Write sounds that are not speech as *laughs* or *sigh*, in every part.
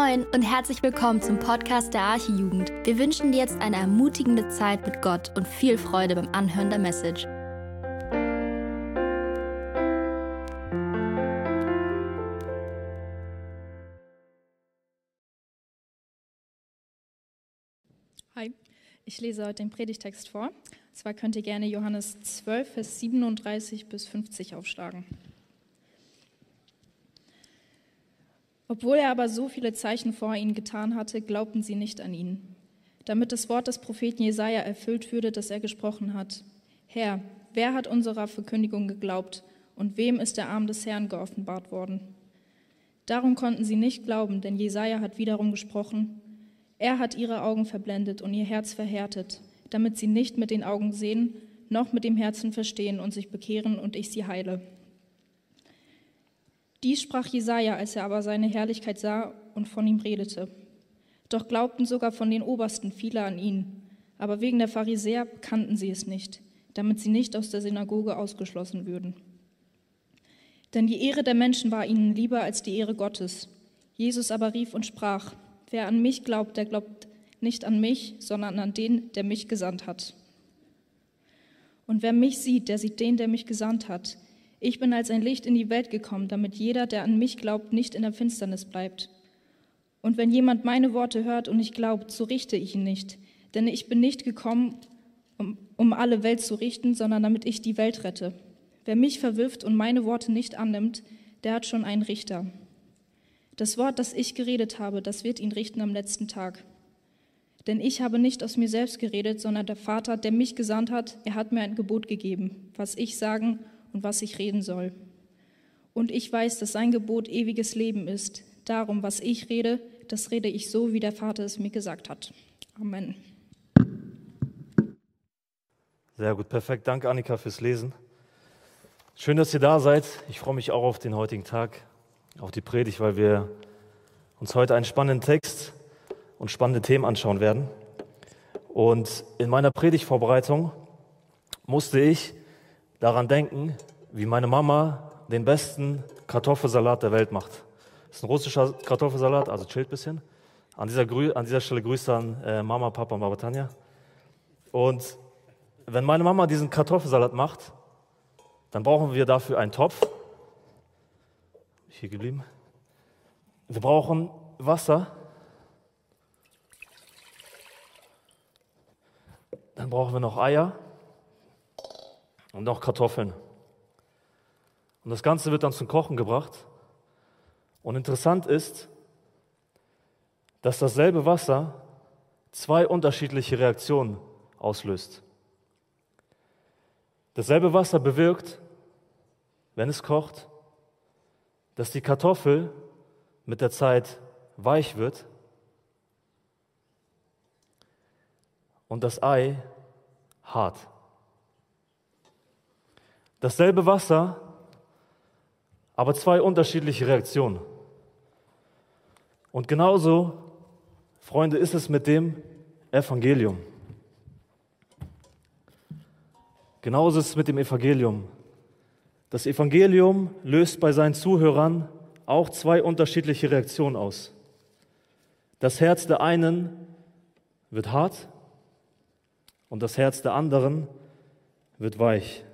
Moin und herzlich willkommen zum Podcast der Archijugend. Wir wünschen dir jetzt eine ermutigende Zeit mit Gott und viel Freude beim Anhören der Message. Hi, ich lese heute den Predigtext vor. Zwar könnt ihr gerne Johannes 12, Vers 37 bis 50 aufschlagen. Obwohl er aber so viele Zeichen vor ihnen getan hatte, glaubten sie nicht an ihn. Damit das Wort des Propheten Jesaja erfüllt würde, das er gesprochen hat: Herr, wer hat unserer Verkündigung geglaubt und wem ist der Arm des Herrn geoffenbart worden? Darum konnten sie nicht glauben, denn Jesaja hat wiederum gesprochen: Er hat ihre Augen verblendet und ihr Herz verhärtet, damit sie nicht mit den Augen sehen, noch mit dem Herzen verstehen und sich bekehren und ich sie heile. Dies sprach Jesaja, als er aber seine Herrlichkeit sah und von ihm redete. Doch glaubten sogar von den Obersten viele an ihn. Aber wegen der Pharisäer kannten sie es nicht, damit sie nicht aus der Synagoge ausgeschlossen würden. Denn die Ehre der Menschen war ihnen lieber als die Ehre Gottes. Jesus aber rief und sprach: Wer an mich glaubt, der glaubt nicht an mich, sondern an den, der mich gesandt hat. Und wer mich sieht, der sieht den, der mich gesandt hat. Ich bin als ein Licht in die Welt gekommen, damit jeder, der an mich glaubt, nicht in der Finsternis bleibt. Und wenn jemand meine Worte hört und nicht glaubt, so richte ich ihn nicht. Denn ich bin nicht gekommen, um, um alle Welt zu richten, sondern damit ich die Welt rette. Wer mich verwirft und meine Worte nicht annimmt, der hat schon einen Richter. Das Wort, das ich geredet habe, das wird ihn richten am letzten Tag. Denn ich habe nicht aus mir selbst geredet, sondern der Vater, der mich gesandt hat, er hat mir ein Gebot gegeben, was ich sagen und was ich reden soll. Und ich weiß, dass sein Gebot ewiges Leben ist. Darum, was ich rede, das rede ich so, wie der Vater es mir gesagt hat. Amen. Sehr gut, perfekt. Danke, Annika, fürs Lesen. Schön, dass ihr da seid. Ich freue mich auch auf den heutigen Tag, auf die Predigt, weil wir uns heute einen spannenden Text und spannende Themen anschauen werden. Und in meiner Predigtvorbereitung musste ich daran denken, wie meine Mama den besten Kartoffelsalat der Welt macht. Das ist ein russischer Kartoffelsalat, also chillt ein bisschen. An dieser, an dieser Stelle Grüße an äh, Mama, Papa und Baba Tanja. Und wenn meine Mama diesen Kartoffelsalat macht, dann brauchen wir dafür einen Topf. Hier geblieben. Wir brauchen Wasser. Dann brauchen wir noch Eier und noch Kartoffeln. Und das Ganze wird dann zum Kochen gebracht. Und interessant ist, dass dasselbe Wasser zwei unterschiedliche Reaktionen auslöst. Dasselbe Wasser bewirkt, wenn es kocht, dass die Kartoffel mit der Zeit weich wird und das Ei hart. Dasselbe Wasser, aber zwei unterschiedliche Reaktionen. Und genauso, Freunde, ist es mit dem Evangelium. Genauso ist es mit dem Evangelium. Das Evangelium löst bei seinen Zuhörern auch zwei unterschiedliche Reaktionen aus. Das Herz der einen wird hart und das Herz der anderen wird weich.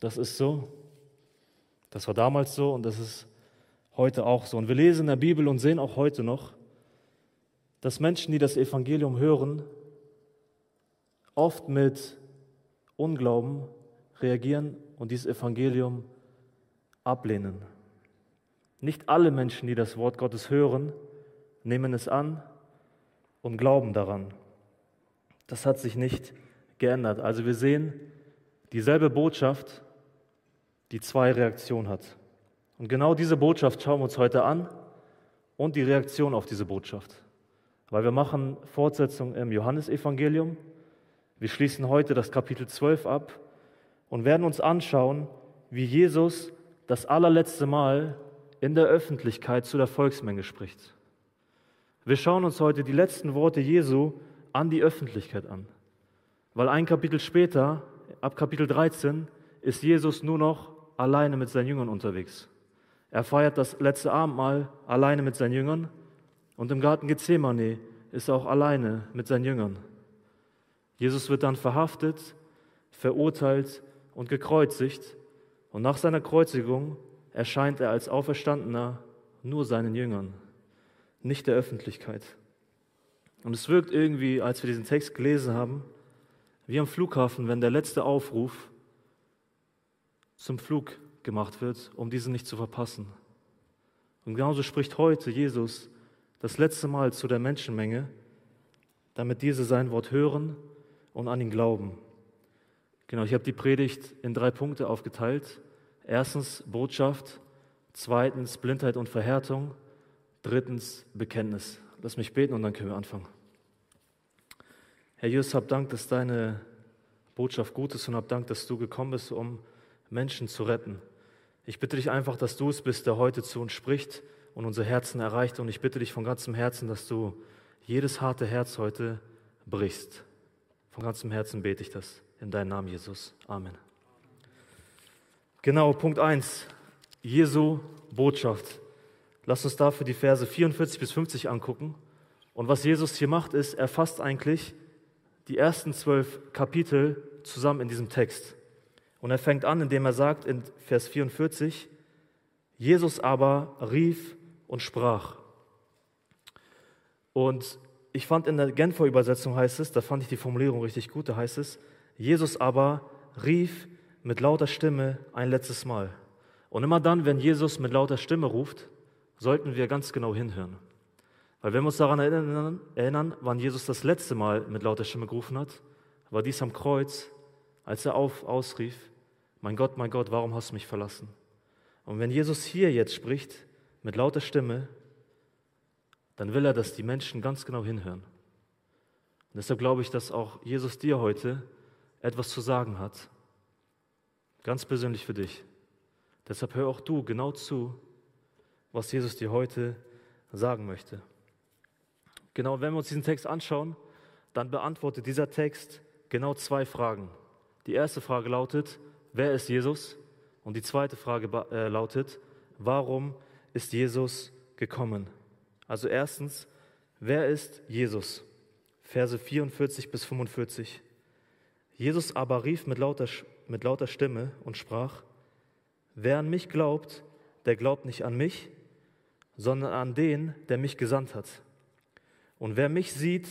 Das ist so. Das war damals so und das ist heute auch so. Und wir lesen in der Bibel und sehen auch heute noch, dass Menschen, die das Evangelium hören, oft mit Unglauben reagieren und dieses Evangelium ablehnen. Nicht alle Menschen, die das Wort Gottes hören, nehmen es an und glauben daran. Das hat sich nicht geändert. Also wir sehen dieselbe Botschaft, die zwei Reaktionen hat. Und genau diese Botschaft schauen wir uns heute an und die Reaktion auf diese Botschaft. Weil wir machen Fortsetzung im Johannesevangelium. Wir schließen heute das Kapitel 12 ab und werden uns anschauen, wie Jesus das allerletzte Mal in der Öffentlichkeit zu der Volksmenge spricht. Wir schauen uns heute die letzten Worte Jesu an die Öffentlichkeit an. Weil ein Kapitel später, ab Kapitel 13, ist Jesus nur noch alleine mit seinen Jüngern unterwegs. Er feiert das letzte Abendmahl alleine mit seinen Jüngern und im Garten Gethsemane ist er auch alleine mit seinen Jüngern. Jesus wird dann verhaftet, verurteilt und gekreuzigt und nach seiner Kreuzigung erscheint er als Auferstandener nur seinen Jüngern, nicht der Öffentlichkeit. Und es wirkt irgendwie, als wir diesen Text gelesen haben, wie am Flughafen, wenn der letzte Aufruf zum Flug gemacht wird, um diesen nicht zu verpassen. Und genauso spricht heute Jesus das letzte Mal zu der Menschenmenge, damit diese sein Wort hören und an ihn glauben. Genau, ich habe die Predigt in drei Punkte aufgeteilt. Erstens Botschaft, zweitens Blindheit und Verhärtung, drittens Bekenntnis. Lass mich beten und dann können wir anfangen. Herr Jesus, hab Dank, dass deine Botschaft gut ist und hab Dank, dass du gekommen bist, um Menschen zu retten. Ich bitte dich einfach, dass du es bist, der heute zu uns spricht und unsere Herzen erreicht. Und ich bitte dich von ganzem Herzen, dass du jedes harte Herz heute brichst. Von ganzem Herzen bete ich das in deinem Namen, Jesus. Amen. Genau, Punkt 1. Jesu Botschaft. Lass uns dafür die Verse 44 bis 50 angucken. Und was Jesus hier macht, ist, er fasst eigentlich die ersten zwölf Kapitel zusammen in diesem Text. Und er fängt an, indem er sagt in Vers 44, Jesus aber rief und sprach. Und ich fand in der Genfer Übersetzung heißt es, da fand ich die Formulierung richtig gut, da heißt es, Jesus aber rief mit lauter Stimme ein letztes Mal. Und immer dann, wenn Jesus mit lauter Stimme ruft, sollten wir ganz genau hinhören. Weil wenn wir uns daran erinnern, erinnern wann Jesus das letzte Mal mit lauter Stimme gerufen hat, war dies am Kreuz, als er auf, ausrief, mein Gott, mein Gott, warum hast du mich verlassen? Und wenn Jesus hier jetzt spricht, mit lauter Stimme, dann will er, dass die Menschen ganz genau hinhören. Und deshalb glaube ich, dass auch Jesus dir heute etwas zu sagen hat, ganz persönlich für dich. Deshalb hör auch du genau zu, was Jesus dir heute sagen möchte. Genau, wenn wir uns diesen Text anschauen, dann beantwortet dieser Text genau zwei Fragen. Die erste Frage lautet, wer ist Jesus? Und die zweite Frage äh, lautet, warum ist Jesus gekommen? Also erstens, wer ist Jesus? Verse 44 bis 45. Jesus aber rief mit lauter, mit lauter Stimme und sprach, wer an mich glaubt, der glaubt nicht an mich, sondern an den, der mich gesandt hat. Und wer mich sieht,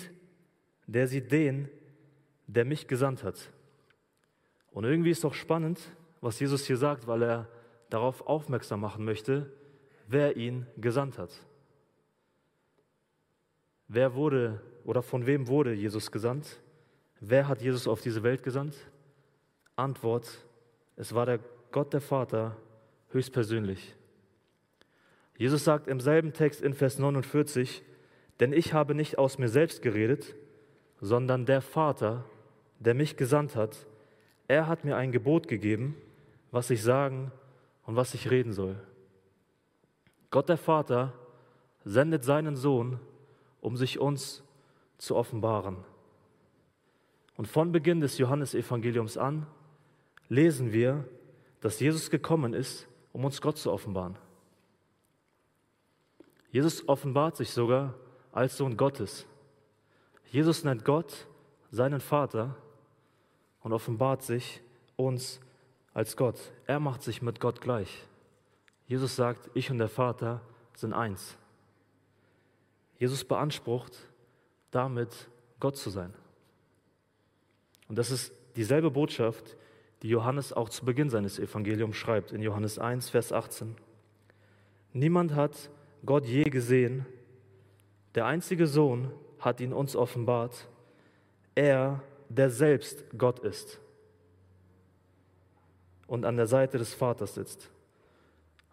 der sieht den, der mich gesandt hat. Und irgendwie ist doch spannend, was Jesus hier sagt, weil er darauf aufmerksam machen möchte, wer ihn gesandt hat. Wer wurde oder von wem wurde Jesus gesandt? Wer hat Jesus auf diese Welt gesandt? Antwort, es war der Gott der Vater höchstpersönlich. Jesus sagt im selben Text in Vers 49, denn ich habe nicht aus mir selbst geredet, sondern der Vater, der mich gesandt hat, er hat mir ein Gebot gegeben, was ich sagen und was ich reden soll. Gott der Vater sendet seinen Sohn, um sich uns zu offenbaren. Und von Beginn des Johannesevangeliums an lesen wir, dass Jesus gekommen ist, um uns Gott zu offenbaren. Jesus offenbart sich sogar als Sohn Gottes. Jesus nennt Gott seinen Vater und offenbart sich uns als Gott. Er macht sich mit Gott gleich. Jesus sagt, ich und der Vater sind eins. Jesus beansprucht damit, Gott zu sein. Und das ist dieselbe Botschaft, die Johannes auch zu Beginn seines Evangeliums schreibt, in Johannes 1, Vers 18. Niemand hat Gott je gesehen, der einzige Sohn hat ihn uns offenbart, er, der selbst Gott ist und an der Seite des Vaters sitzt.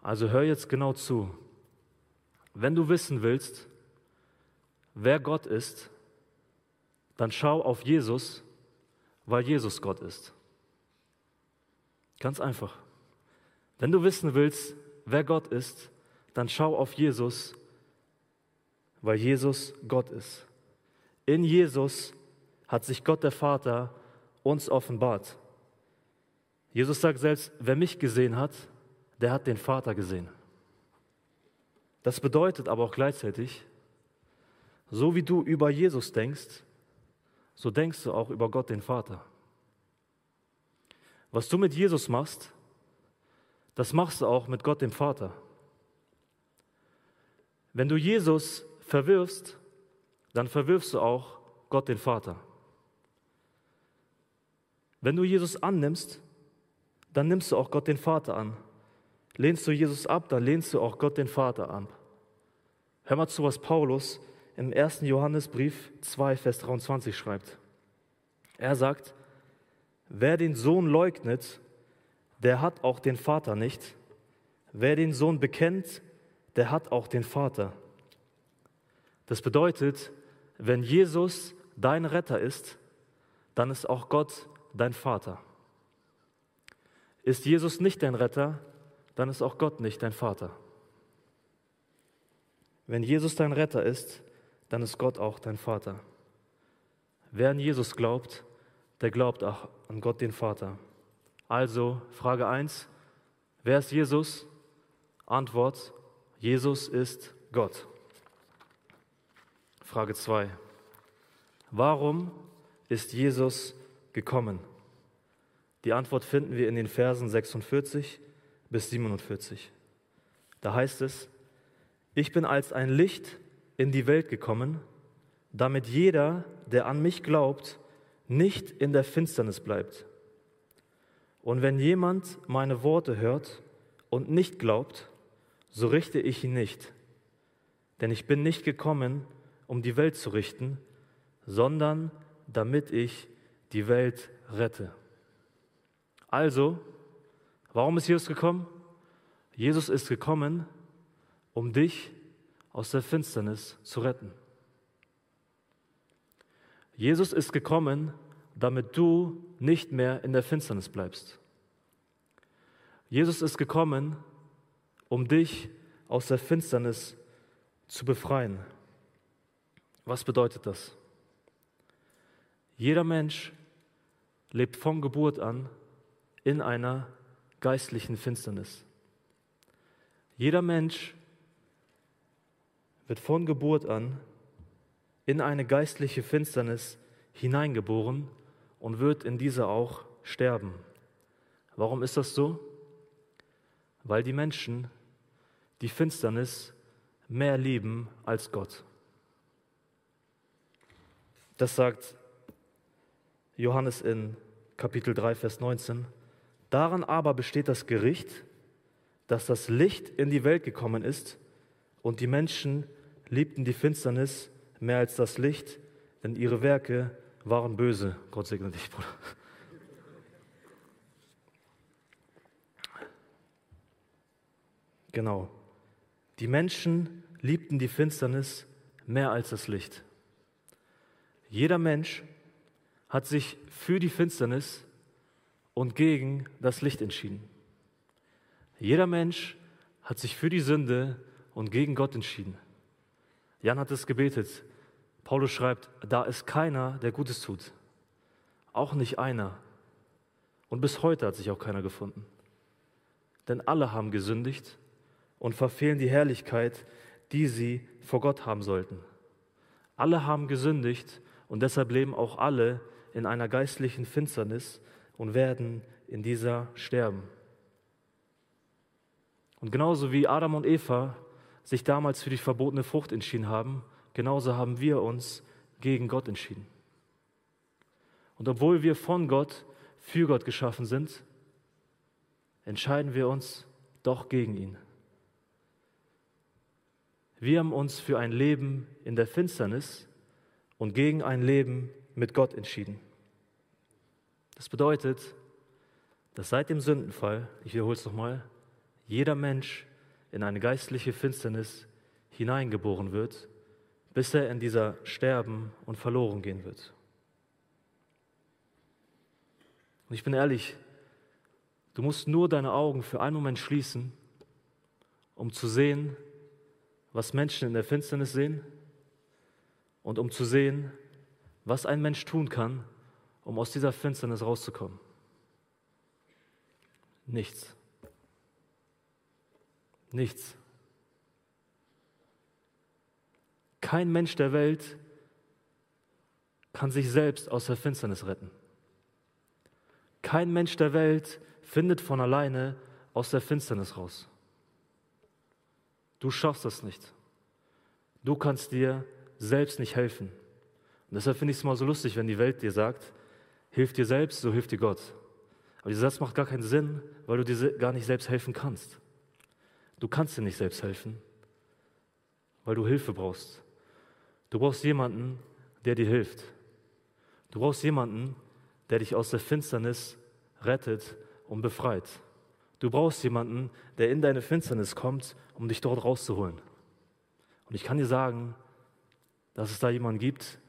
Also hör jetzt genau zu. Wenn du wissen willst, wer Gott ist, dann schau auf Jesus, weil Jesus Gott ist. Ganz einfach. Wenn du wissen willst, wer Gott ist, dann schau auf Jesus, weil Jesus Gott ist. In Jesus hat sich Gott der Vater uns offenbart. Jesus sagt selbst, wer mich gesehen hat, der hat den Vater gesehen. Das bedeutet aber auch gleichzeitig, so wie du über Jesus denkst, so denkst du auch über Gott den Vater. Was du mit Jesus machst, das machst du auch mit Gott dem Vater. Wenn du Jesus verwirfst, dann verwirfst du auch Gott den Vater. Wenn du Jesus annimmst, dann nimmst du auch Gott den Vater an. Lehnst du Jesus ab, dann lehnst du auch Gott den Vater an. Hör mal zu, was Paulus im 1. Johannesbrief 2, Vers 23 schreibt. Er sagt, wer den Sohn leugnet, der hat auch den Vater nicht. Wer den Sohn bekennt, der hat auch den Vater. Das bedeutet, wenn Jesus dein Retter ist, dann ist auch Gott dein Vater. Ist Jesus nicht dein Retter, dann ist auch Gott nicht dein Vater. Wenn Jesus dein Retter ist, dann ist Gott auch dein Vater. Wer an Jesus glaubt, der glaubt auch an Gott den Vater. Also Frage 1, wer ist Jesus? Antwort, Jesus ist Gott. Frage 2, warum ist Jesus gekommen? Die Antwort finden wir in den Versen 46 bis 47. Da heißt es, ich bin als ein Licht in die Welt gekommen, damit jeder, der an mich glaubt, nicht in der Finsternis bleibt. Und wenn jemand meine Worte hört und nicht glaubt, so richte ich ihn nicht. Denn ich bin nicht gekommen, um die Welt zu richten, sondern damit ich die Welt rette. Also, warum ist Jesus gekommen? Jesus ist gekommen, um dich aus der Finsternis zu retten. Jesus ist gekommen, damit du nicht mehr in der Finsternis bleibst. Jesus ist gekommen, um dich aus der Finsternis zu befreien. Was bedeutet das? Jeder Mensch lebt von Geburt an in einer geistlichen Finsternis. Jeder Mensch wird von Geburt an in eine geistliche Finsternis hineingeboren und wird in dieser auch sterben. Warum ist das so? Weil die Menschen die Finsternis mehr lieben als Gott. Das sagt Johannes in Kapitel 3, Vers 19. Daran aber besteht das Gericht, dass das Licht in die Welt gekommen ist und die Menschen liebten die Finsternis mehr als das Licht, denn ihre Werke waren böse. Gott segne dich, Bruder. Genau. Die Menschen liebten die Finsternis mehr als das Licht. Jeder Mensch hat sich für die Finsternis und gegen das Licht entschieden. Jeder Mensch hat sich für die Sünde und gegen Gott entschieden. Jan hat es gebetet. Paulus schreibt, da ist keiner, der Gutes tut. Auch nicht einer. Und bis heute hat sich auch keiner gefunden. Denn alle haben gesündigt und verfehlen die Herrlichkeit, die sie vor Gott haben sollten. Alle haben gesündigt und deshalb leben auch alle in einer geistlichen Finsternis und werden in dieser sterben. Und genauso wie Adam und Eva sich damals für die verbotene Frucht entschieden haben, genauso haben wir uns gegen Gott entschieden. Und obwohl wir von Gott für Gott geschaffen sind, entscheiden wir uns doch gegen ihn. Wir haben uns für ein Leben in der Finsternis und gegen ein Leben mit Gott entschieden. Das bedeutet, dass seit dem Sündenfall, ich wiederhole es nochmal, jeder Mensch in eine geistliche Finsternis hineingeboren wird, bis er in dieser sterben und verloren gehen wird. Und ich bin ehrlich, du musst nur deine Augen für einen Moment schließen, um zu sehen, was Menschen in der Finsternis sehen und um zu sehen, was ein Mensch tun kann, um aus dieser Finsternis rauszukommen. Nichts. Nichts. Kein Mensch der Welt kann sich selbst aus der Finsternis retten. Kein Mensch der Welt findet von alleine aus der Finsternis raus. Du schaffst das nicht. Du kannst dir selbst nicht helfen. Und deshalb finde ich es mal so lustig, wenn die Welt dir sagt, hilf dir selbst, so hilft dir Gott. Aber dieser Satz macht gar keinen Sinn, weil du dir gar nicht selbst helfen kannst. Du kannst dir nicht selbst helfen, weil du Hilfe brauchst. Du brauchst jemanden, der dir hilft. Du brauchst jemanden, der dich aus der Finsternis rettet und befreit. Du brauchst jemanden, der in deine Finsternis kommt, um dich dort rauszuholen. Und ich kann dir sagen, dass es da jemanden gibt,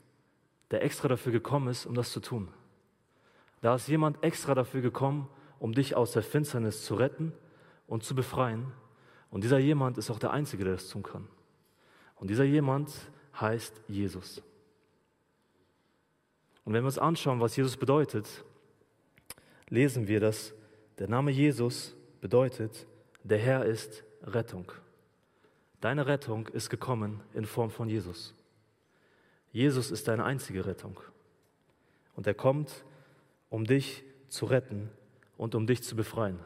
der extra dafür gekommen ist, um das zu tun. Da ist jemand extra dafür gekommen, um dich aus der Finsternis zu retten und zu befreien. Und dieser jemand ist auch der Einzige, der das tun kann. Und dieser jemand heißt Jesus. Und wenn wir uns anschauen, was Jesus bedeutet, lesen wir, dass der Name Jesus bedeutet, der Herr ist Rettung. Deine Rettung ist gekommen in Form von Jesus. Jesus ist deine einzige Rettung. Und er kommt, um dich zu retten und um dich zu befreien.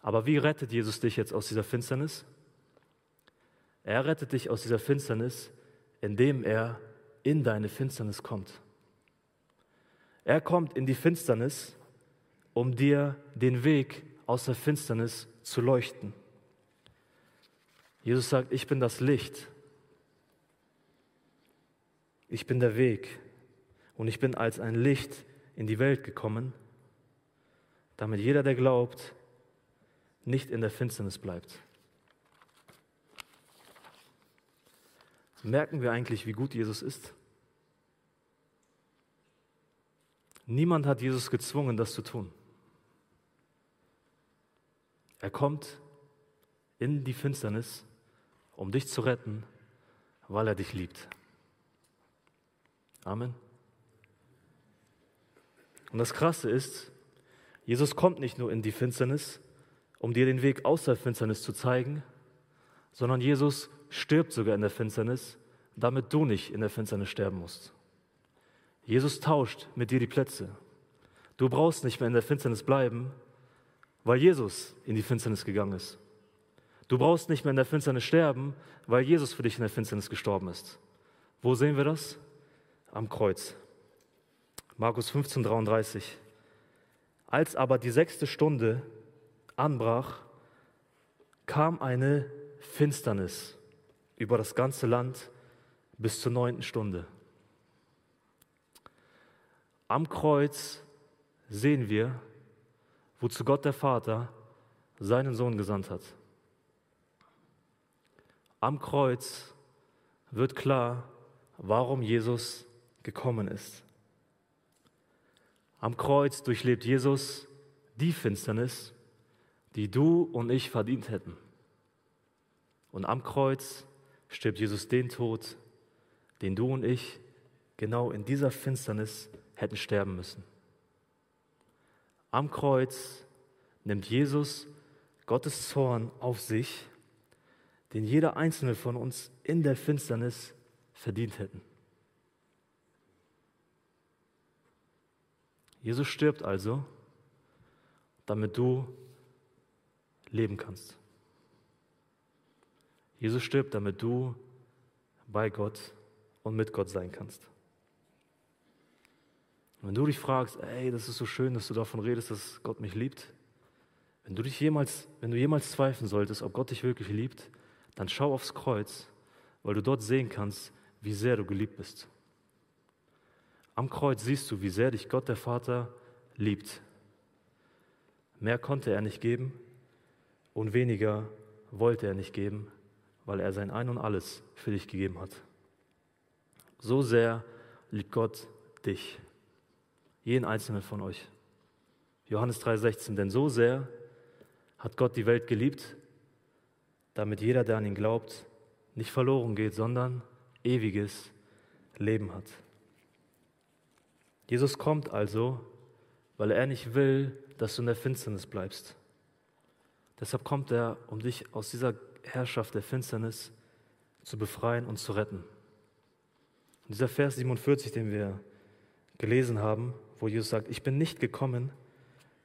Aber wie rettet Jesus dich jetzt aus dieser Finsternis? Er rettet dich aus dieser Finsternis, indem er in deine Finsternis kommt. Er kommt in die Finsternis, um dir den Weg aus der Finsternis zu leuchten. Jesus sagt, ich bin das Licht. Ich bin der Weg. Und ich bin als ein Licht in die Welt gekommen, damit jeder, der glaubt, nicht in der Finsternis bleibt. Merken wir eigentlich, wie gut Jesus ist? Niemand hat Jesus gezwungen, das zu tun. Er kommt in die Finsternis, um dich zu retten, weil er dich liebt. Amen. Und das Krasse ist, Jesus kommt nicht nur in die Finsternis, um dir den Weg aus der Finsternis zu zeigen, sondern Jesus stirbt sogar in der Finsternis, damit du nicht in der Finsternis sterben musst. Jesus tauscht mit dir die Plätze. Du brauchst nicht mehr in der Finsternis bleiben, weil Jesus in die Finsternis gegangen ist. Du brauchst nicht mehr in der Finsternis sterben, weil Jesus für dich in der Finsternis gestorben ist. Wo sehen wir das? Am Kreuz. Markus 15, 33. Als aber die sechste Stunde anbrach, kam eine Finsternis über das ganze Land bis zur neunten Stunde. Am Kreuz sehen wir, wozu Gott der Vater seinen Sohn gesandt hat. Am Kreuz wird klar, warum Jesus gekommen ist. Am Kreuz durchlebt Jesus die Finsternis, die du und ich verdient hätten. Und am Kreuz stirbt Jesus den Tod, den du und ich genau in dieser Finsternis hätten sterben müssen. Am Kreuz nimmt Jesus Gottes Zorn auf sich, den jeder einzelne von uns in der Finsternis verdient hätten. Jesus stirbt also, damit du leben kannst. Jesus stirbt, damit du bei Gott und mit Gott sein kannst. Und wenn du dich fragst, ey, das ist so schön, dass du davon redest, dass Gott mich liebt, wenn du dich jemals, wenn du jemals zweifeln solltest, ob Gott dich wirklich liebt, dann schau aufs Kreuz, weil du dort sehen kannst, wie sehr du geliebt bist. Am Kreuz siehst du, wie sehr dich Gott der Vater liebt. Mehr konnte er nicht geben und weniger wollte er nicht geben, weil er sein Ein und alles für dich gegeben hat. So sehr liebt Gott dich jeden einzelnen von euch. Johannes 3:16, denn so sehr hat Gott die Welt geliebt, damit jeder, der an ihn glaubt, nicht verloren geht, sondern ewiges Leben hat. Jesus kommt also, weil er nicht will, dass du in der Finsternis bleibst. Deshalb kommt er, um dich aus dieser Herrschaft der Finsternis zu befreien und zu retten. Und dieser Vers 47, den wir gelesen haben, wo Jesus sagt, ich bin nicht gekommen,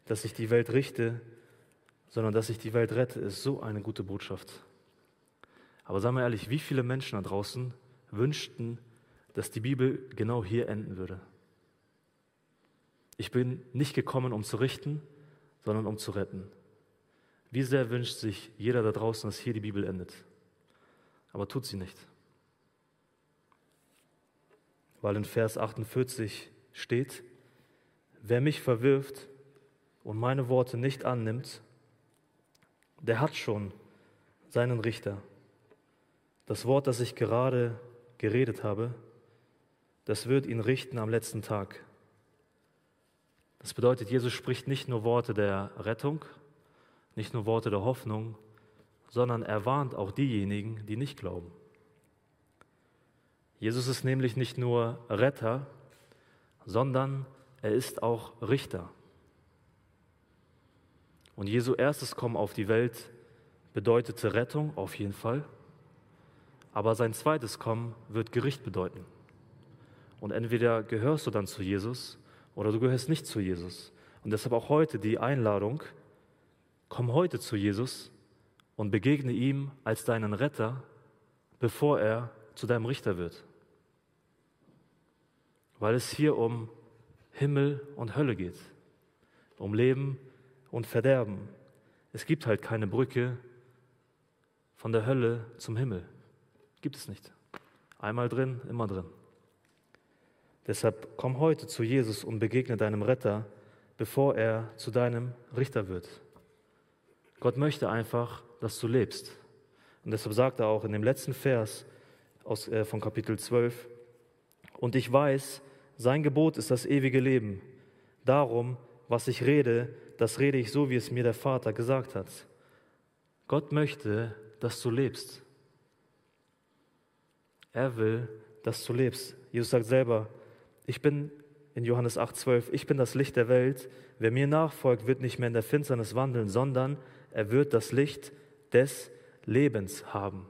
dass ich die Welt richte, sondern dass ich die Welt rette, ist so eine gute Botschaft. Aber sagen wir ehrlich, wie viele Menschen da draußen wünschten, dass die Bibel genau hier enden würde? Ich bin nicht gekommen, um zu richten, sondern um zu retten. Wie sehr wünscht sich jeder da draußen, dass hier die Bibel endet? Aber tut sie nicht. Weil in Vers 48 steht, wer mich verwirft und meine Worte nicht annimmt, der hat schon seinen Richter. Das Wort, das ich gerade geredet habe, das wird ihn richten am letzten Tag. Das bedeutet, Jesus spricht nicht nur Worte der Rettung, nicht nur Worte der Hoffnung, sondern er warnt auch diejenigen, die nicht glauben. Jesus ist nämlich nicht nur Retter, sondern er ist auch Richter. Und Jesu erstes Kommen auf die Welt bedeutete Rettung auf jeden Fall, aber sein zweites Kommen wird Gericht bedeuten. Und entweder gehörst du dann zu Jesus oder du gehörst nicht zu Jesus. Und deshalb auch heute die Einladung, komm heute zu Jesus und begegne ihm als deinen Retter, bevor er zu deinem Richter wird. Weil es hier um Himmel und Hölle geht, um Leben und Verderben. Es gibt halt keine Brücke von der Hölle zum Himmel. Gibt es nicht. Einmal drin, immer drin. Deshalb komm heute zu Jesus und begegne deinem Retter, bevor er zu deinem Richter wird. Gott möchte einfach, dass du lebst. Und deshalb sagt er auch in dem letzten Vers aus, äh, von Kapitel 12, und ich weiß, sein Gebot ist das ewige Leben. Darum, was ich rede, das rede ich so, wie es mir der Vater gesagt hat. Gott möchte, dass du lebst. Er will, dass du lebst. Jesus sagt selber, ich bin in Johannes 8,12, ich bin das Licht der Welt. Wer mir nachfolgt, wird nicht mehr in der Finsternis wandeln, sondern er wird das Licht des Lebens haben.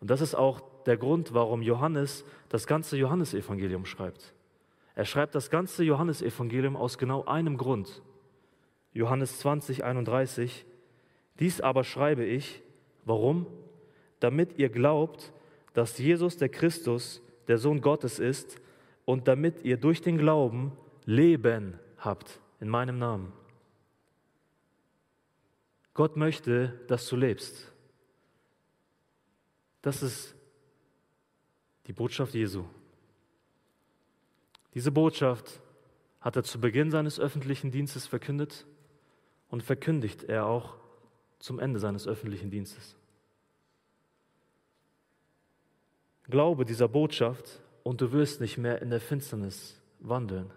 Und das ist auch der Grund, warum Johannes das ganze Johannesevangelium schreibt. Er schreibt das ganze Johannesevangelium aus genau einem Grund. Johannes 20, 31. Dies aber schreibe ich, warum? Damit ihr glaubt, dass Jesus der Christus, der Sohn Gottes ist, und damit ihr durch den Glauben Leben habt in meinem Namen. Gott möchte, dass du lebst. Das ist die Botschaft Jesu. Diese Botschaft hat er zu Beginn seines öffentlichen Dienstes verkündet und verkündigt er auch zum Ende seines öffentlichen Dienstes. Glaube dieser Botschaft und du wirst nicht mehr in der Finsternis wandeln.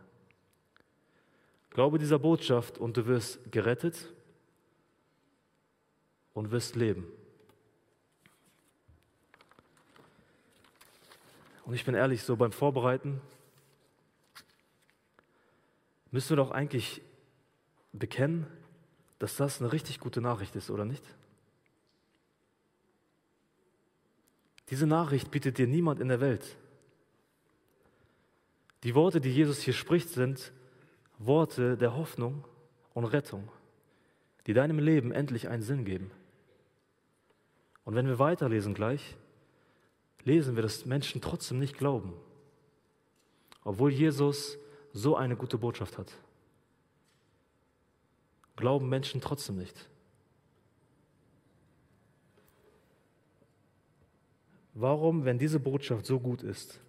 Glaube dieser Botschaft und du wirst gerettet und wirst leben. Und ich bin ehrlich, so beim Vorbereiten müssen wir doch eigentlich bekennen, dass das eine richtig gute Nachricht ist, oder nicht? Diese Nachricht bietet dir niemand in der Welt. Die Worte, die Jesus hier spricht, sind Worte der Hoffnung und Rettung, die deinem Leben endlich einen Sinn geben. Und wenn wir weiterlesen gleich, lesen wir, dass Menschen trotzdem nicht glauben, obwohl Jesus so eine gute Botschaft hat. Glauben Menschen trotzdem nicht. Warum, wenn diese Botschaft so gut ist,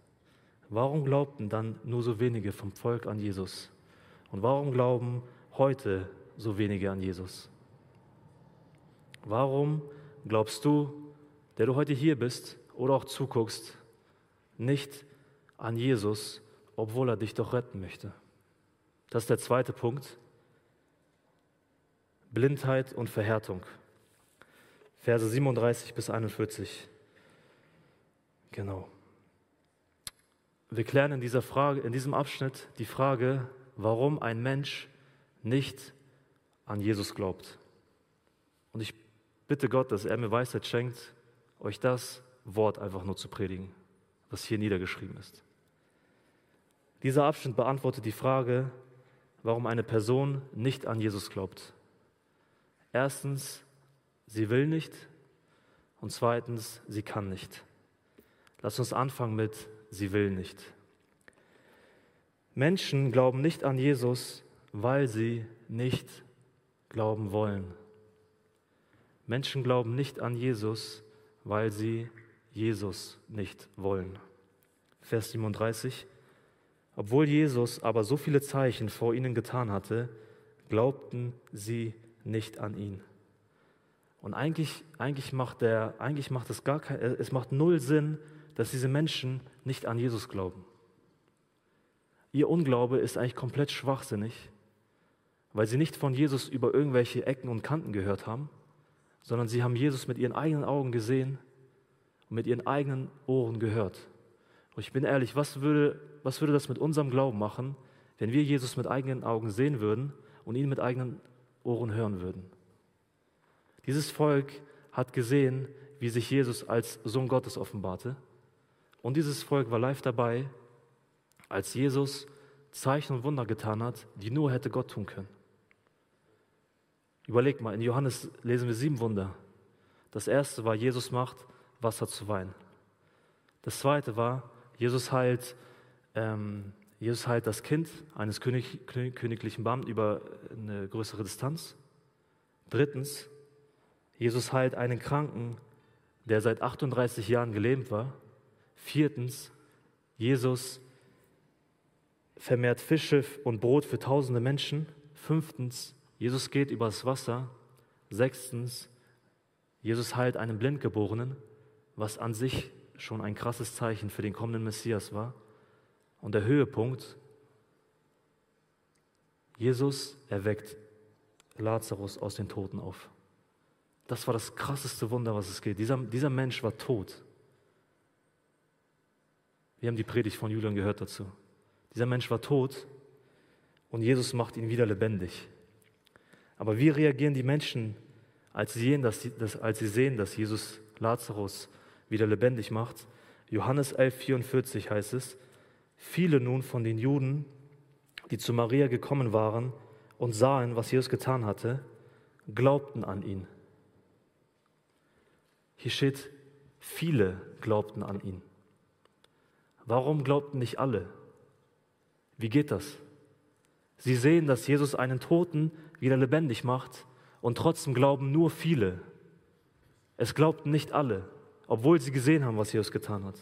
warum glaubten dann nur so wenige vom Volk an Jesus? Und warum glauben heute so wenige an Jesus? Warum glaubst du, der du heute hier bist oder auch zuguckst, nicht an Jesus, obwohl er dich doch retten möchte? Das ist der zweite Punkt. Blindheit und Verhärtung. Verse 37 bis 41. Genau. Wir klären in dieser Frage, in diesem Abschnitt die Frage, warum ein Mensch nicht an Jesus glaubt. Und ich bitte Gott, dass er mir Weisheit schenkt, euch das Wort einfach nur zu predigen, was hier niedergeschrieben ist. Dieser Abschnitt beantwortet die Frage, warum eine Person nicht an Jesus glaubt. Erstens, sie will nicht und zweitens, sie kann nicht. Lass uns anfangen mit, sie will nicht. Menschen glauben nicht an Jesus, weil sie nicht glauben wollen. Menschen glauben nicht an Jesus, weil sie Jesus nicht wollen. Vers 37. Obwohl Jesus aber so viele Zeichen vor ihnen getan hatte, glaubten sie nicht an ihn. Und eigentlich, eigentlich, macht der, eigentlich macht es gar kein, es macht null Sinn, dass diese Menschen nicht an Jesus glauben. Ihr Unglaube ist eigentlich komplett schwachsinnig, weil sie nicht von Jesus über irgendwelche Ecken und Kanten gehört haben, sondern sie haben Jesus mit ihren eigenen Augen gesehen und mit ihren eigenen Ohren gehört. Und ich bin ehrlich, was würde, was würde das mit unserem Glauben machen, wenn wir Jesus mit eigenen Augen sehen würden und ihn mit eigenen Ohren hören würden? Dieses Volk hat gesehen, wie sich Jesus als Sohn Gottes offenbarte. Und dieses Volk war live dabei, als Jesus Zeichen und Wunder getan hat, die nur hätte Gott tun können. Überleg mal, in Johannes lesen wir sieben Wunder. Das erste war, Jesus macht Wasser zu Wein. Das zweite war, Jesus heilt, ähm, Jesus heilt das Kind eines König, königlichen Beamten über eine größere Distanz. Drittens, Jesus heilt einen Kranken, der seit 38 Jahren gelähmt war. Viertens, Jesus vermehrt Fische und Brot für tausende Menschen. Fünftens, Jesus geht übers Wasser. Sechstens, Jesus heilt einen Blindgeborenen, was an sich schon ein krasses Zeichen für den kommenden Messias war. Und der Höhepunkt, Jesus erweckt Lazarus aus den Toten auf. Das war das krasseste Wunder, was es geht. Dieser, dieser Mensch war tot. Wir haben die Predigt von Julian gehört dazu. Dieser Mensch war tot und Jesus macht ihn wieder lebendig. Aber wie reagieren die Menschen, als sie sehen, dass, dass, als sie sehen, dass Jesus Lazarus wieder lebendig macht? Johannes 11, 44 heißt es, viele nun von den Juden, die zu Maria gekommen waren und sahen, was Jesus getan hatte, glaubten an ihn. Hier steht, viele glaubten an ihn. Warum glaubten nicht alle? Wie geht das? Sie sehen, dass Jesus einen Toten wieder lebendig macht und trotzdem glauben nur viele. Es glaubten nicht alle, obwohl sie gesehen haben, was Jesus getan hat.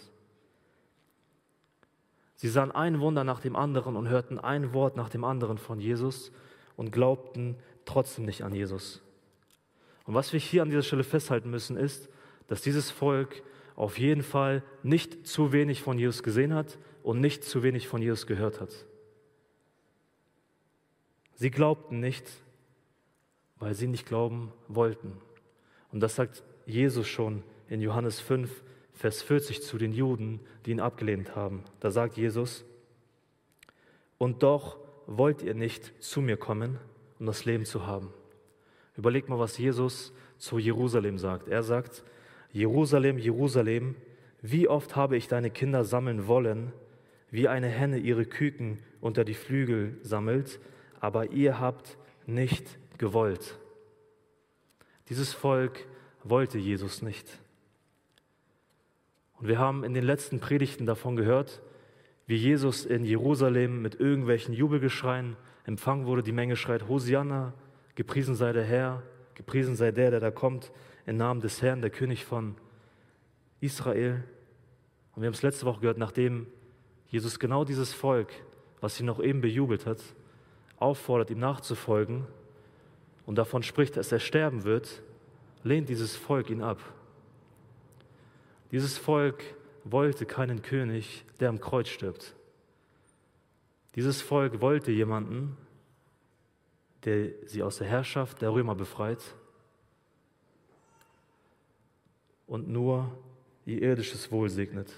Sie sahen ein Wunder nach dem anderen und hörten ein Wort nach dem anderen von Jesus und glaubten trotzdem nicht an Jesus. Und was wir hier an dieser Stelle festhalten müssen, ist, dass dieses Volk auf jeden Fall nicht zu wenig von Jesus gesehen hat und nicht zu wenig von Jesus gehört hat. Sie glaubten nicht, weil sie nicht glauben wollten. Und das sagt Jesus schon in Johannes 5, Vers 40 zu den Juden, die ihn abgelehnt haben. Da sagt Jesus, und doch wollt ihr nicht zu mir kommen, um das Leben zu haben. Überleg mal, was Jesus zu Jerusalem sagt. Er sagt, Jerusalem, Jerusalem, wie oft habe ich deine Kinder sammeln wollen, wie eine Henne ihre Küken unter die Flügel sammelt, aber ihr habt nicht gewollt. Dieses Volk wollte Jesus nicht. Und wir haben in den letzten Predigten davon gehört, wie Jesus in Jerusalem mit irgendwelchen Jubelgeschreien empfangen wurde. Die Menge schreit, Hosianna, gepriesen sei der Herr, gepriesen sei der, der da kommt, im Namen des Herrn, der König von Israel. Und wir haben es letzte Woche gehört, nachdem Jesus genau dieses Volk, was ihn noch eben bejubelt hat, auffordert, ihm nachzufolgen und davon spricht, dass er sterben wird, lehnt dieses Volk ihn ab. Dieses Volk wollte keinen König, der am Kreuz stirbt. Dieses Volk wollte jemanden, der sie aus der Herrschaft der Römer befreit und nur ihr irdisches Wohl segnet.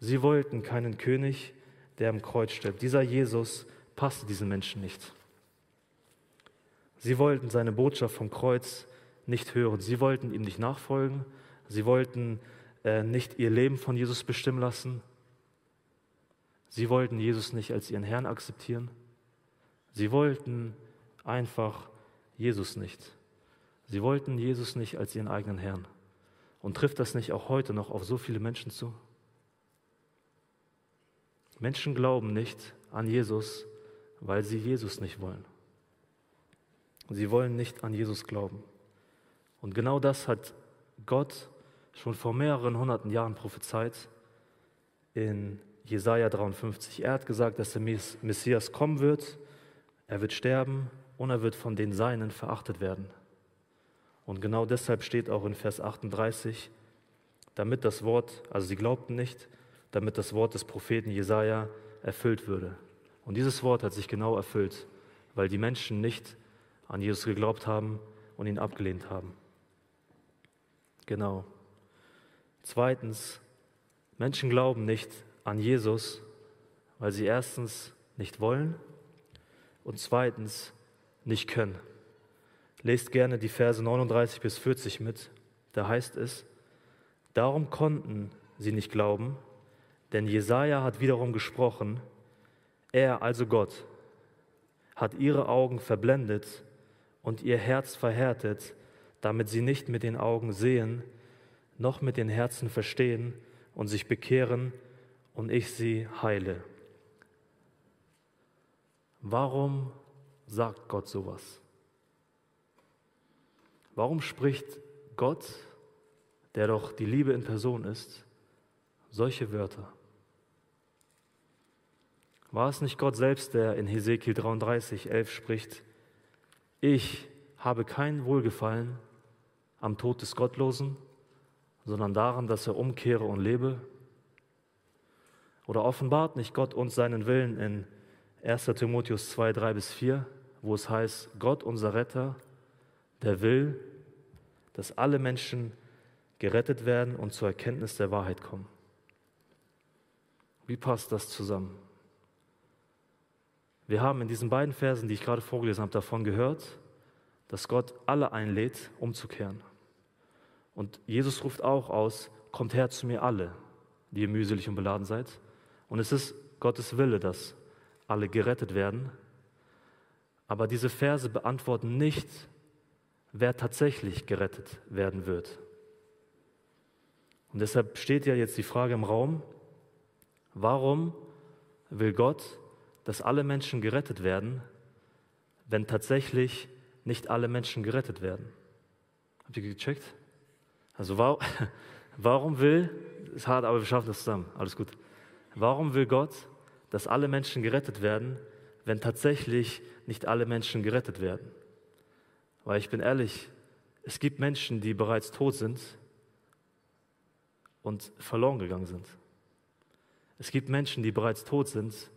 Sie wollten keinen König, der am Kreuz stirbt. Dieser Jesus passte diesen Menschen nicht. Sie wollten seine Botschaft vom Kreuz nicht hören. Sie wollten ihm nicht nachfolgen. Sie wollten äh, nicht ihr Leben von Jesus bestimmen lassen. Sie wollten Jesus nicht als ihren Herrn akzeptieren. Sie wollten einfach Jesus nicht. Sie wollten Jesus nicht als ihren eigenen Herrn. Und trifft das nicht auch heute noch auf so viele Menschen zu? Menschen glauben nicht an Jesus, weil sie Jesus nicht wollen. Sie wollen nicht an Jesus glauben. Und genau das hat Gott schon vor mehreren hunderten Jahren prophezeit in Jesaja 53. Er hat gesagt, dass der Messias kommen wird, er wird sterben und er wird von den Seinen verachtet werden. Und genau deshalb steht auch in Vers 38, damit das Wort, also sie glaubten nicht, damit das Wort des Propheten Jesaja erfüllt würde. Und dieses Wort hat sich genau erfüllt, weil die Menschen nicht an Jesus geglaubt haben und ihn abgelehnt haben. Genau. Zweitens, Menschen glauben nicht an Jesus, weil sie erstens nicht wollen und zweitens nicht können. Lest gerne die Verse 39 bis 40 mit. Da heißt es, darum konnten sie nicht glauben, denn Jesaja hat wiederum gesprochen, er, also Gott, hat ihre Augen verblendet und ihr Herz verhärtet, damit sie nicht mit den Augen sehen, noch mit den Herzen verstehen und sich bekehren und ich sie heile. Warum sagt Gott sowas? Warum spricht Gott, der doch die Liebe in Person ist, solche Wörter? War es nicht Gott selbst, der in Hesekiel 33, 11 spricht, ich habe kein Wohlgefallen am Tod des Gottlosen, sondern daran, dass er umkehre und lebe? Oder offenbart nicht Gott uns seinen Willen in 1 Timotheus 2, 3 bis 4, wo es heißt, Gott, unser Retter, der will, dass alle Menschen gerettet werden und zur Erkenntnis der Wahrheit kommen. Wie passt das zusammen? Wir haben in diesen beiden Versen, die ich gerade vorgelesen habe, davon gehört, dass Gott alle einlädt, umzukehren. Und Jesus ruft auch aus, kommt her zu mir alle, die ihr mühselig und beladen seid. Und es ist Gottes Wille, dass alle gerettet werden. Aber diese Verse beantworten nicht, wer tatsächlich gerettet werden wird. Und deshalb steht ja jetzt die Frage im Raum, warum will Gott, dass alle Menschen gerettet werden, wenn tatsächlich nicht alle Menschen gerettet werden? Habt ihr gecheckt? Also *laughs* warum will, ist hart, aber wir schaffen das zusammen, alles gut. Warum will Gott, dass alle Menschen gerettet werden, wenn tatsächlich nicht alle Menschen gerettet werden? Weil ich bin ehrlich, es gibt Menschen, die bereits tot sind und verloren gegangen sind. Es gibt Menschen, die bereits tot sind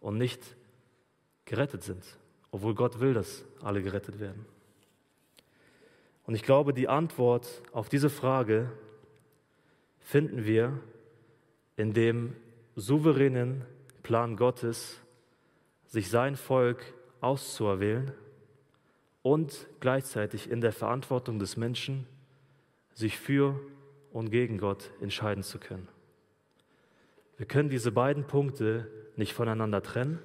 und nicht gerettet sind, obwohl Gott will, dass alle gerettet werden. Und ich glaube, die Antwort auf diese Frage finden wir in dem souveränen Plan Gottes, sich sein Volk auszuerwählen und gleichzeitig in der Verantwortung des Menschen, sich für und gegen Gott entscheiden zu können. Wir können diese beiden Punkte nicht voneinander trennen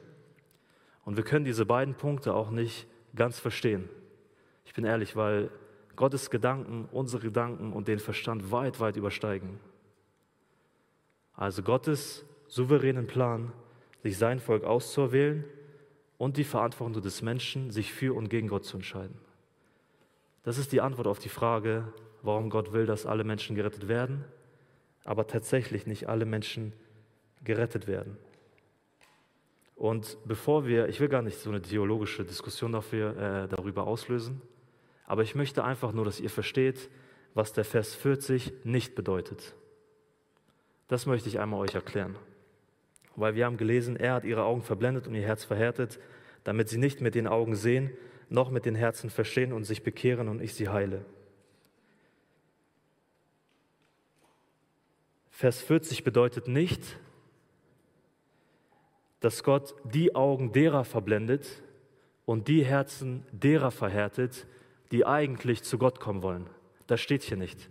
und wir können diese beiden Punkte auch nicht ganz verstehen. Ich bin ehrlich, weil Gottes Gedanken unsere Gedanken und den Verstand weit, weit übersteigen. Also Gottes souveränen Plan, sich sein Volk auszuerwählen und die Verantwortung des Menschen, sich für und gegen Gott zu entscheiden. Das ist die Antwort auf die Frage, warum Gott will, dass alle Menschen gerettet werden, aber tatsächlich nicht alle Menschen gerettet werden. Und bevor wir, ich will gar nicht so eine theologische Diskussion dafür, äh, darüber auslösen, aber ich möchte einfach nur, dass ihr versteht, was der Vers 40 nicht bedeutet. Das möchte ich einmal euch erklären. Weil wir haben gelesen, er hat ihre Augen verblendet und ihr Herz verhärtet, damit sie nicht mit den Augen sehen, noch mit den Herzen verstehen und sich bekehren und ich sie heile. Vers 40 bedeutet nicht, dass Gott die Augen derer verblendet und die Herzen derer verhärtet, die eigentlich zu Gott kommen wollen. Das steht hier nicht.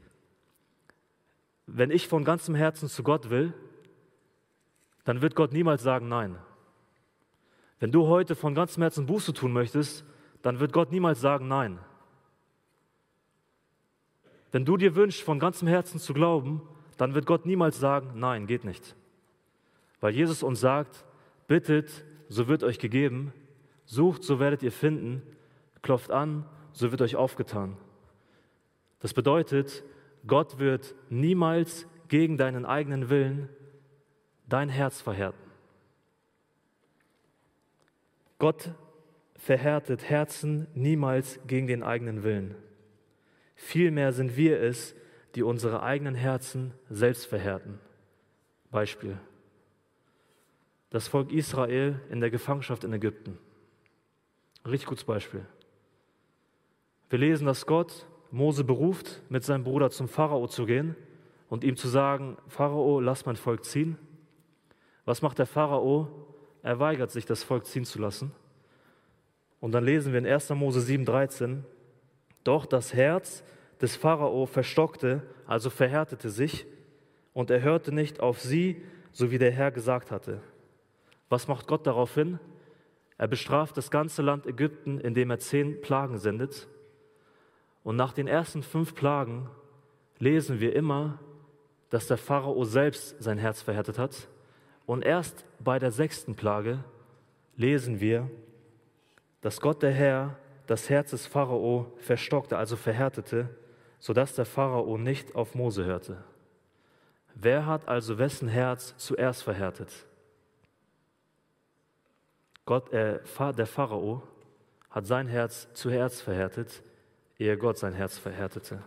wenn ich von ganzem Herzen zu Gott will, dann wird Gott niemals sagen Nein. Wenn du heute von ganzem Herzen Buße tun möchtest, dann wird Gott niemals sagen Nein. Wenn du dir wünschst, von ganzem Herzen zu glauben, dann wird Gott niemals sagen Nein, geht nicht. Weil Jesus uns sagt, bittet, so wird euch gegeben, sucht, so werdet ihr finden, klopft an, so wird euch aufgetan. Das bedeutet, Gott wird niemals gegen deinen eigenen Willen dein Herz verhärten. Gott verhärtet Herzen niemals gegen den eigenen Willen. Vielmehr sind wir es, die unsere eigenen Herzen selbst verhärten. Beispiel. Das Volk Israel in der Gefangenschaft in Ägypten. richtig gutes Beispiel. Wir lesen, dass Gott Mose beruft, mit seinem Bruder zum Pharao zu gehen und ihm zu sagen, Pharao, lass mein Volk ziehen. Was macht der Pharao? Er weigert sich, das Volk ziehen zu lassen. Und dann lesen wir in 1. Mose 7,13, doch das Herz des Pharao verstockte, also verhärtete sich, und er hörte nicht auf sie, so wie der Herr gesagt hatte. Was macht Gott daraufhin? Er bestraft das ganze Land Ägypten, indem er zehn Plagen sendet. Und nach den ersten fünf Plagen lesen wir immer, dass der Pharao selbst sein Herz verhärtet hat. Und erst bei der sechsten Plage lesen wir, dass Gott der Herr das Herz des Pharao verstockte, also verhärtete, sodass der Pharao nicht auf Mose hörte. Wer hat also wessen Herz zuerst verhärtet? Gott, äh, der Pharao hat sein Herz zuerst verhärtet, ehe Gott sein Herz verhärtete.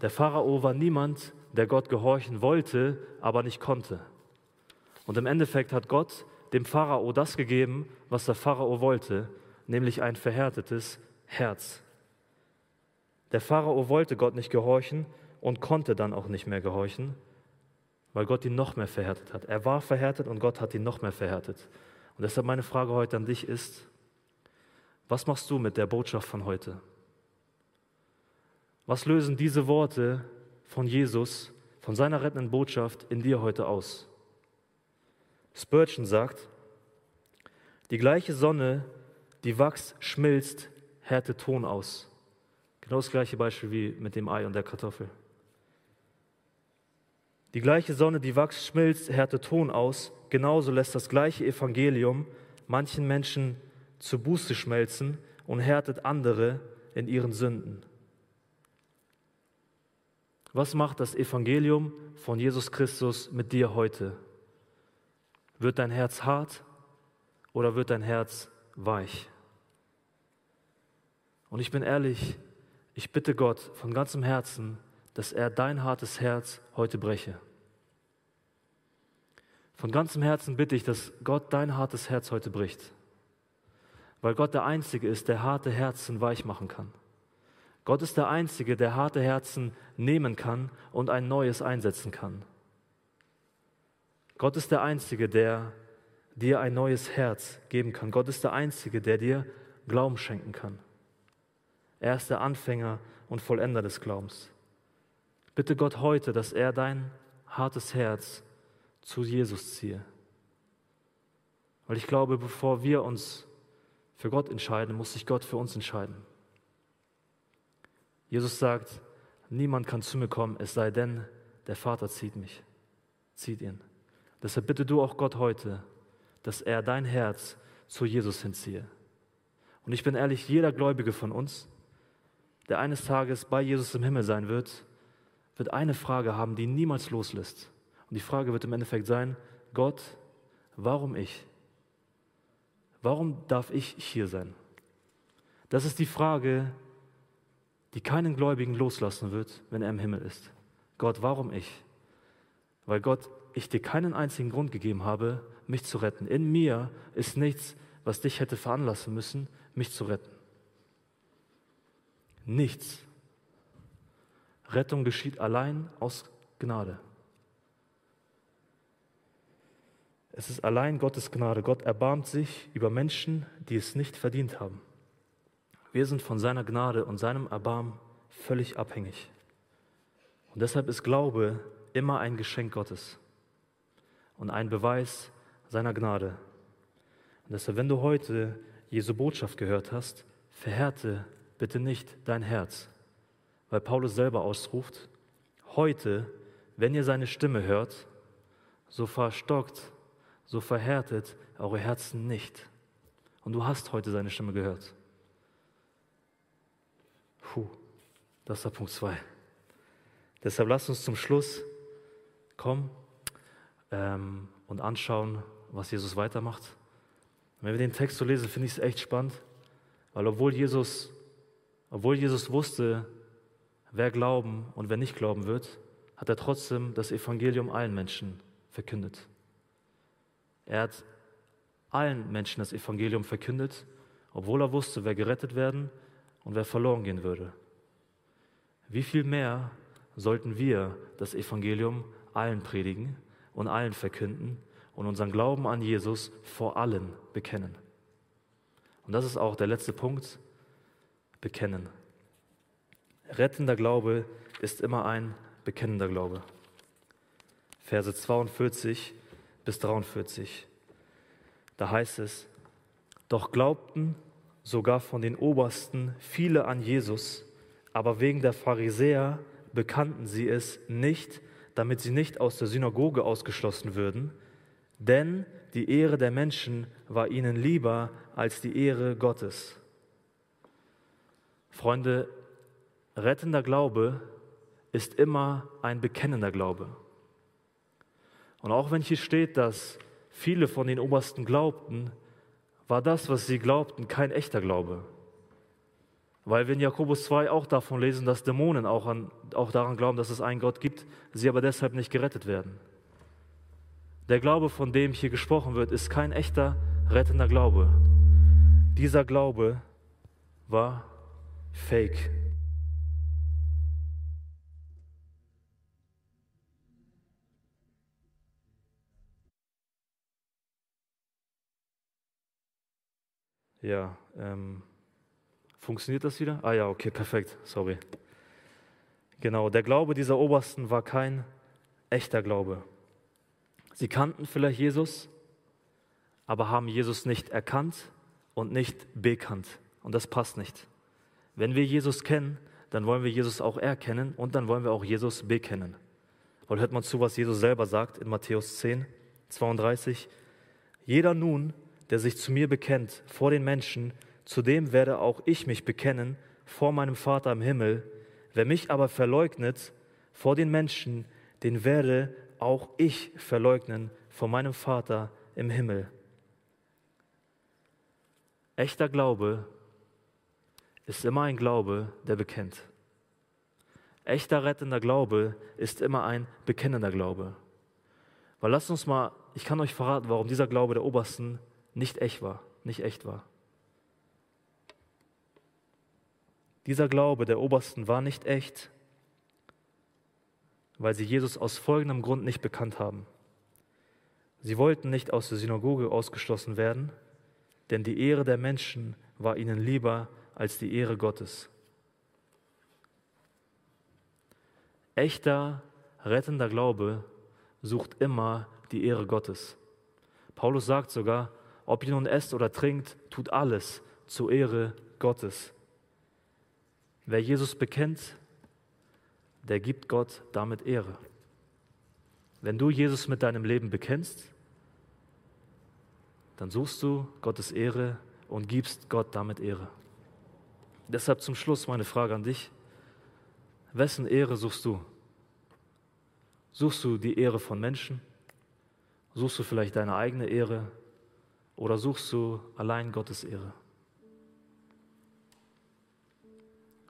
Der Pharao war niemand, der Gott gehorchen wollte, aber nicht konnte. Und im Endeffekt hat Gott dem Pharao das gegeben, was der Pharao wollte, nämlich ein verhärtetes Herz. Der Pharao wollte Gott nicht gehorchen und konnte dann auch nicht mehr gehorchen, weil Gott ihn noch mehr verhärtet hat. Er war verhärtet und Gott hat ihn noch mehr verhärtet. Und deshalb meine Frage heute an dich ist, was machst du mit der Botschaft von heute? Was lösen diese Worte von Jesus, von seiner rettenden Botschaft in dir heute aus? Spurgeon sagt, die gleiche Sonne, die Wachs schmilzt, härte Ton aus. Genau das gleiche Beispiel wie mit dem Ei und der Kartoffel. Die gleiche Sonne, die Wachs schmilzt, härte Ton aus. Genauso lässt das gleiche Evangelium manchen Menschen zu Buße schmelzen und härtet andere in ihren Sünden. Was macht das Evangelium von Jesus Christus mit dir heute? Wird dein Herz hart oder wird dein Herz weich? Und ich bin ehrlich, ich bitte Gott von ganzem Herzen, dass er dein hartes Herz heute breche. Von ganzem Herzen bitte ich, dass Gott dein hartes Herz heute bricht weil Gott der Einzige ist, der harte Herzen weich machen kann. Gott ist der Einzige, der harte Herzen nehmen kann und ein neues einsetzen kann. Gott ist der Einzige, der dir ein neues Herz geben kann. Gott ist der Einzige, der dir Glauben schenken kann. Er ist der Anfänger und Vollender des Glaubens. Bitte Gott heute, dass er dein hartes Herz zu Jesus ziehe. Weil ich glaube, bevor wir uns für Gott entscheiden, muss sich Gott für uns entscheiden. Jesus sagt, niemand kann zu mir kommen, es sei denn, der Vater zieht mich, zieht ihn. Deshalb bitte du auch Gott heute, dass er dein Herz zu Jesus hinziehe. Und ich bin ehrlich, jeder Gläubige von uns, der eines Tages bei Jesus im Himmel sein wird, wird eine Frage haben, die niemals loslässt. Und die Frage wird im Endeffekt sein, Gott, warum ich? Warum darf ich hier sein? Das ist die Frage, die keinen Gläubigen loslassen wird, wenn er im Himmel ist. Gott, warum ich? Weil Gott, ich dir keinen einzigen Grund gegeben habe, mich zu retten. In mir ist nichts, was dich hätte veranlassen müssen, mich zu retten. Nichts. Rettung geschieht allein aus Gnade. Es ist allein Gottes Gnade. Gott erbarmt sich über Menschen, die es nicht verdient haben. Wir sind von seiner Gnade und seinem Erbarmen völlig abhängig. Und deshalb ist Glaube immer ein Geschenk Gottes und ein Beweis seiner Gnade. Und deshalb, wenn du heute Jesu Botschaft gehört hast, verhärte bitte nicht dein Herz, weil Paulus selber ausruft, heute, wenn ihr seine Stimme hört, so verstockt, so verhärtet eure Herzen nicht. Und du hast heute seine Stimme gehört. Puh, das der Punkt 2. Deshalb lasst uns zum Schluss kommen ähm, und anschauen, was Jesus weitermacht. Wenn wir den Text so lesen, finde ich es echt spannend, weil obwohl Jesus, obwohl Jesus wusste, wer glauben und wer nicht glauben wird, hat er trotzdem das Evangelium allen Menschen verkündet. Er hat allen Menschen das Evangelium verkündet, obwohl er wusste, wer gerettet werden und wer verloren gehen würde. Wie viel mehr sollten wir das Evangelium allen predigen und allen verkünden und unseren Glauben an Jesus vor allen bekennen? Und das ist auch der letzte Punkt, bekennen. Rettender Glaube ist immer ein bekennender Glaube. Verse 42 bis 43. Da heißt es, doch glaubten sogar von den Obersten viele an Jesus, aber wegen der Pharisäer bekannten sie es nicht, damit sie nicht aus der Synagoge ausgeschlossen würden, denn die Ehre der Menschen war ihnen lieber als die Ehre Gottes. Freunde, rettender Glaube ist immer ein bekennender Glaube. Und auch wenn hier steht, dass viele von den Obersten glaubten, war das, was sie glaubten, kein echter Glaube. Weil wir in Jakobus 2 auch davon lesen, dass Dämonen auch, an, auch daran glauben, dass es einen Gott gibt, sie aber deshalb nicht gerettet werden. Der Glaube, von dem hier gesprochen wird, ist kein echter rettender Glaube. Dieser Glaube war fake. Ja, ähm, funktioniert das wieder? Ah ja, okay, perfekt, sorry. Genau, der Glaube dieser Obersten war kein echter Glaube. Sie kannten vielleicht Jesus, aber haben Jesus nicht erkannt und nicht bekannt. Und das passt nicht. Wenn wir Jesus kennen, dann wollen wir Jesus auch erkennen und dann wollen wir auch Jesus bekennen. Und hört man zu, was Jesus selber sagt in Matthäus 10, 32. Jeder nun, der sich zu mir bekennt vor den Menschen, zu dem werde auch ich mich bekennen vor meinem Vater im Himmel. Wer mich aber verleugnet vor den Menschen, den werde auch ich verleugnen vor meinem Vater im Himmel. Echter Glaube ist immer ein Glaube, der bekennt. Echter rettender Glaube ist immer ein bekennender Glaube. Weil lasst uns mal, ich kann euch verraten, warum dieser Glaube der Obersten nicht echt war, nicht echt war. Dieser Glaube der Obersten war nicht echt, weil sie Jesus aus folgendem Grund nicht bekannt haben. Sie wollten nicht aus der Synagoge ausgeschlossen werden, denn die Ehre der Menschen war ihnen lieber als die Ehre Gottes. Echter, rettender Glaube sucht immer die Ehre Gottes. Paulus sagt sogar, ob ihr nun esst oder trinkt, tut alles zur Ehre Gottes. Wer Jesus bekennt, der gibt Gott damit Ehre. Wenn du Jesus mit deinem Leben bekennst, dann suchst du Gottes Ehre und gibst Gott damit Ehre. Deshalb zum Schluss meine Frage an dich. Wessen Ehre suchst du? Suchst du die Ehre von Menschen? Suchst du vielleicht deine eigene Ehre? Oder suchst du allein Gottes Ehre?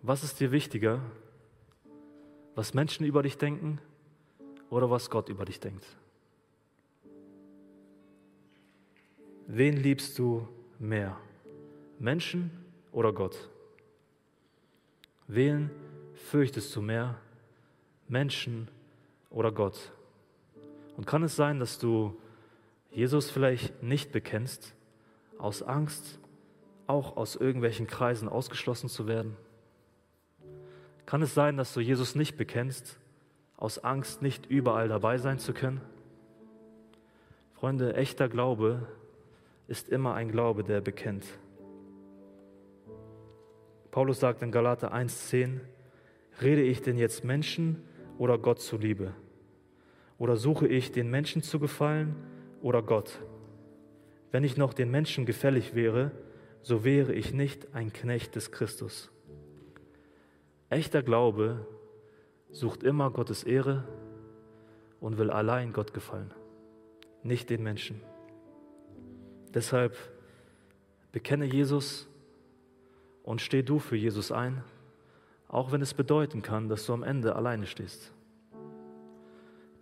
Was ist dir wichtiger? Was Menschen über dich denken oder was Gott über dich denkt? Wen liebst du mehr? Menschen oder Gott? Wen fürchtest du mehr? Menschen oder Gott? Und kann es sein, dass du Jesus vielleicht nicht bekennst, aus Angst, auch aus irgendwelchen Kreisen ausgeschlossen zu werden? Kann es sein, dass du Jesus nicht bekennst, aus Angst, nicht überall dabei sein zu können? Freunde, echter Glaube ist immer ein Glaube, der bekennt. Paulus sagt in Galater 1,10, rede ich denn jetzt Menschen oder Gott zuliebe? Oder suche ich den Menschen zu gefallen oder Gott? Wenn ich noch den Menschen gefällig wäre, so wäre ich nicht ein Knecht des Christus. Echter Glaube sucht immer Gottes Ehre und will allein Gott gefallen, nicht den Menschen. Deshalb bekenne Jesus und steh du für Jesus ein, auch wenn es bedeuten kann, dass du am Ende alleine stehst.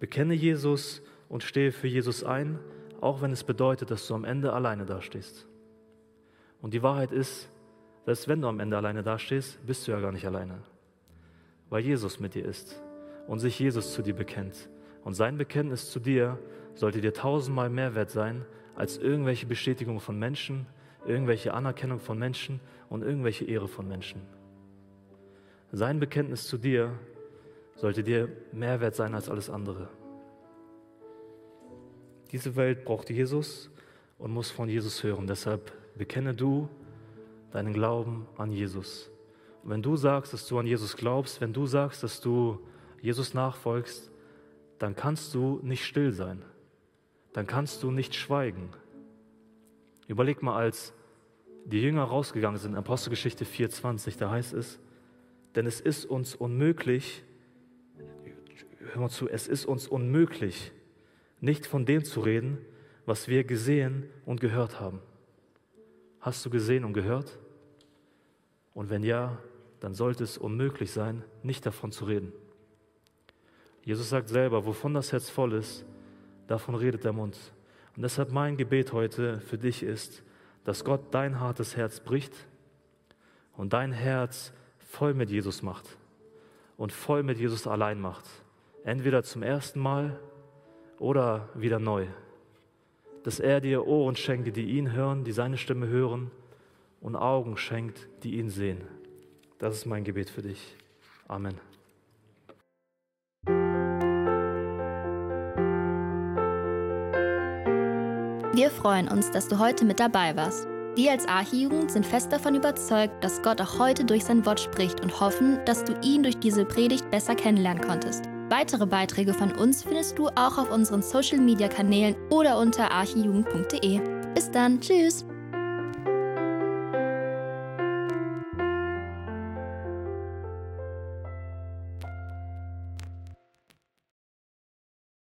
Bekenne Jesus und stehe für Jesus ein, auch wenn es bedeutet, dass du am Ende alleine dastehst. Und die Wahrheit ist, dass wenn du am Ende alleine dastehst, bist du ja gar nicht alleine, weil Jesus mit dir ist und sich Jesus zu dir bekennt. Und sein Bekenntnis zu dir sollte dir tausendmal mehr wert sein als irgendwelche Bestätigung von Menschen, irgendwelche Anerkennung von Menschen und irgendwelche Ehre von Menschen. Sein Bekenntnis zu dir sollte dir mehr wert sein als alles andere. Diese Welt braucht Jesus und muss von Jesus hören. Deshalb bekenne du deinen Glauben an Jesus. Wenn du sagst, dass du an Jesus glaubst, wenn du sagst, dass du Jesus nachfolgst, dann kannst du nicht still sein. Dann kannst du nicht schweigen. Überleg mal, als die Jünger rausgegangen sind, Apostelgeschichte 4,20, da heißt es, denn es ist uns unmöglich, hör mal zu, es ist uns unmöglich, nicht von dem zu reden, was wir gesehen und gehört haben. Hast du gesehen und gehört? Und wenn ja, dann sollte es unmöglich sein, nicht davon zu reden. Jesus sagt selber, wovon das Herz voll ist, davon redet der Mund. Und deshalb mein Gebet heute für dich ist, dass Gott dein hartes Herz bricht und dein Herz voll mit Jesus macht und voll mit Jesus allein macht. Entweder zum ersten Mal oder wieder neu. Dass er dir Ohren schenkt, die ihn hören, die seine Stimme hören und Augen schenkt, die ihn sehen. Das ist mein Gebet für dich. Amen. Wir freuen uns, dass du heute mit dabei warst. Wir als Archijugend sind fest davon überzeugt, dass Gott auch heute durch sein Wort spricht und hoffen, dass du ihn durch diese Predigt besser kennenlernen konntest. Weitere Beiträge von uns findest du auch auf unseren Social-Media-Kanälen oder unter archijugend.de. Bis dann, tschüss!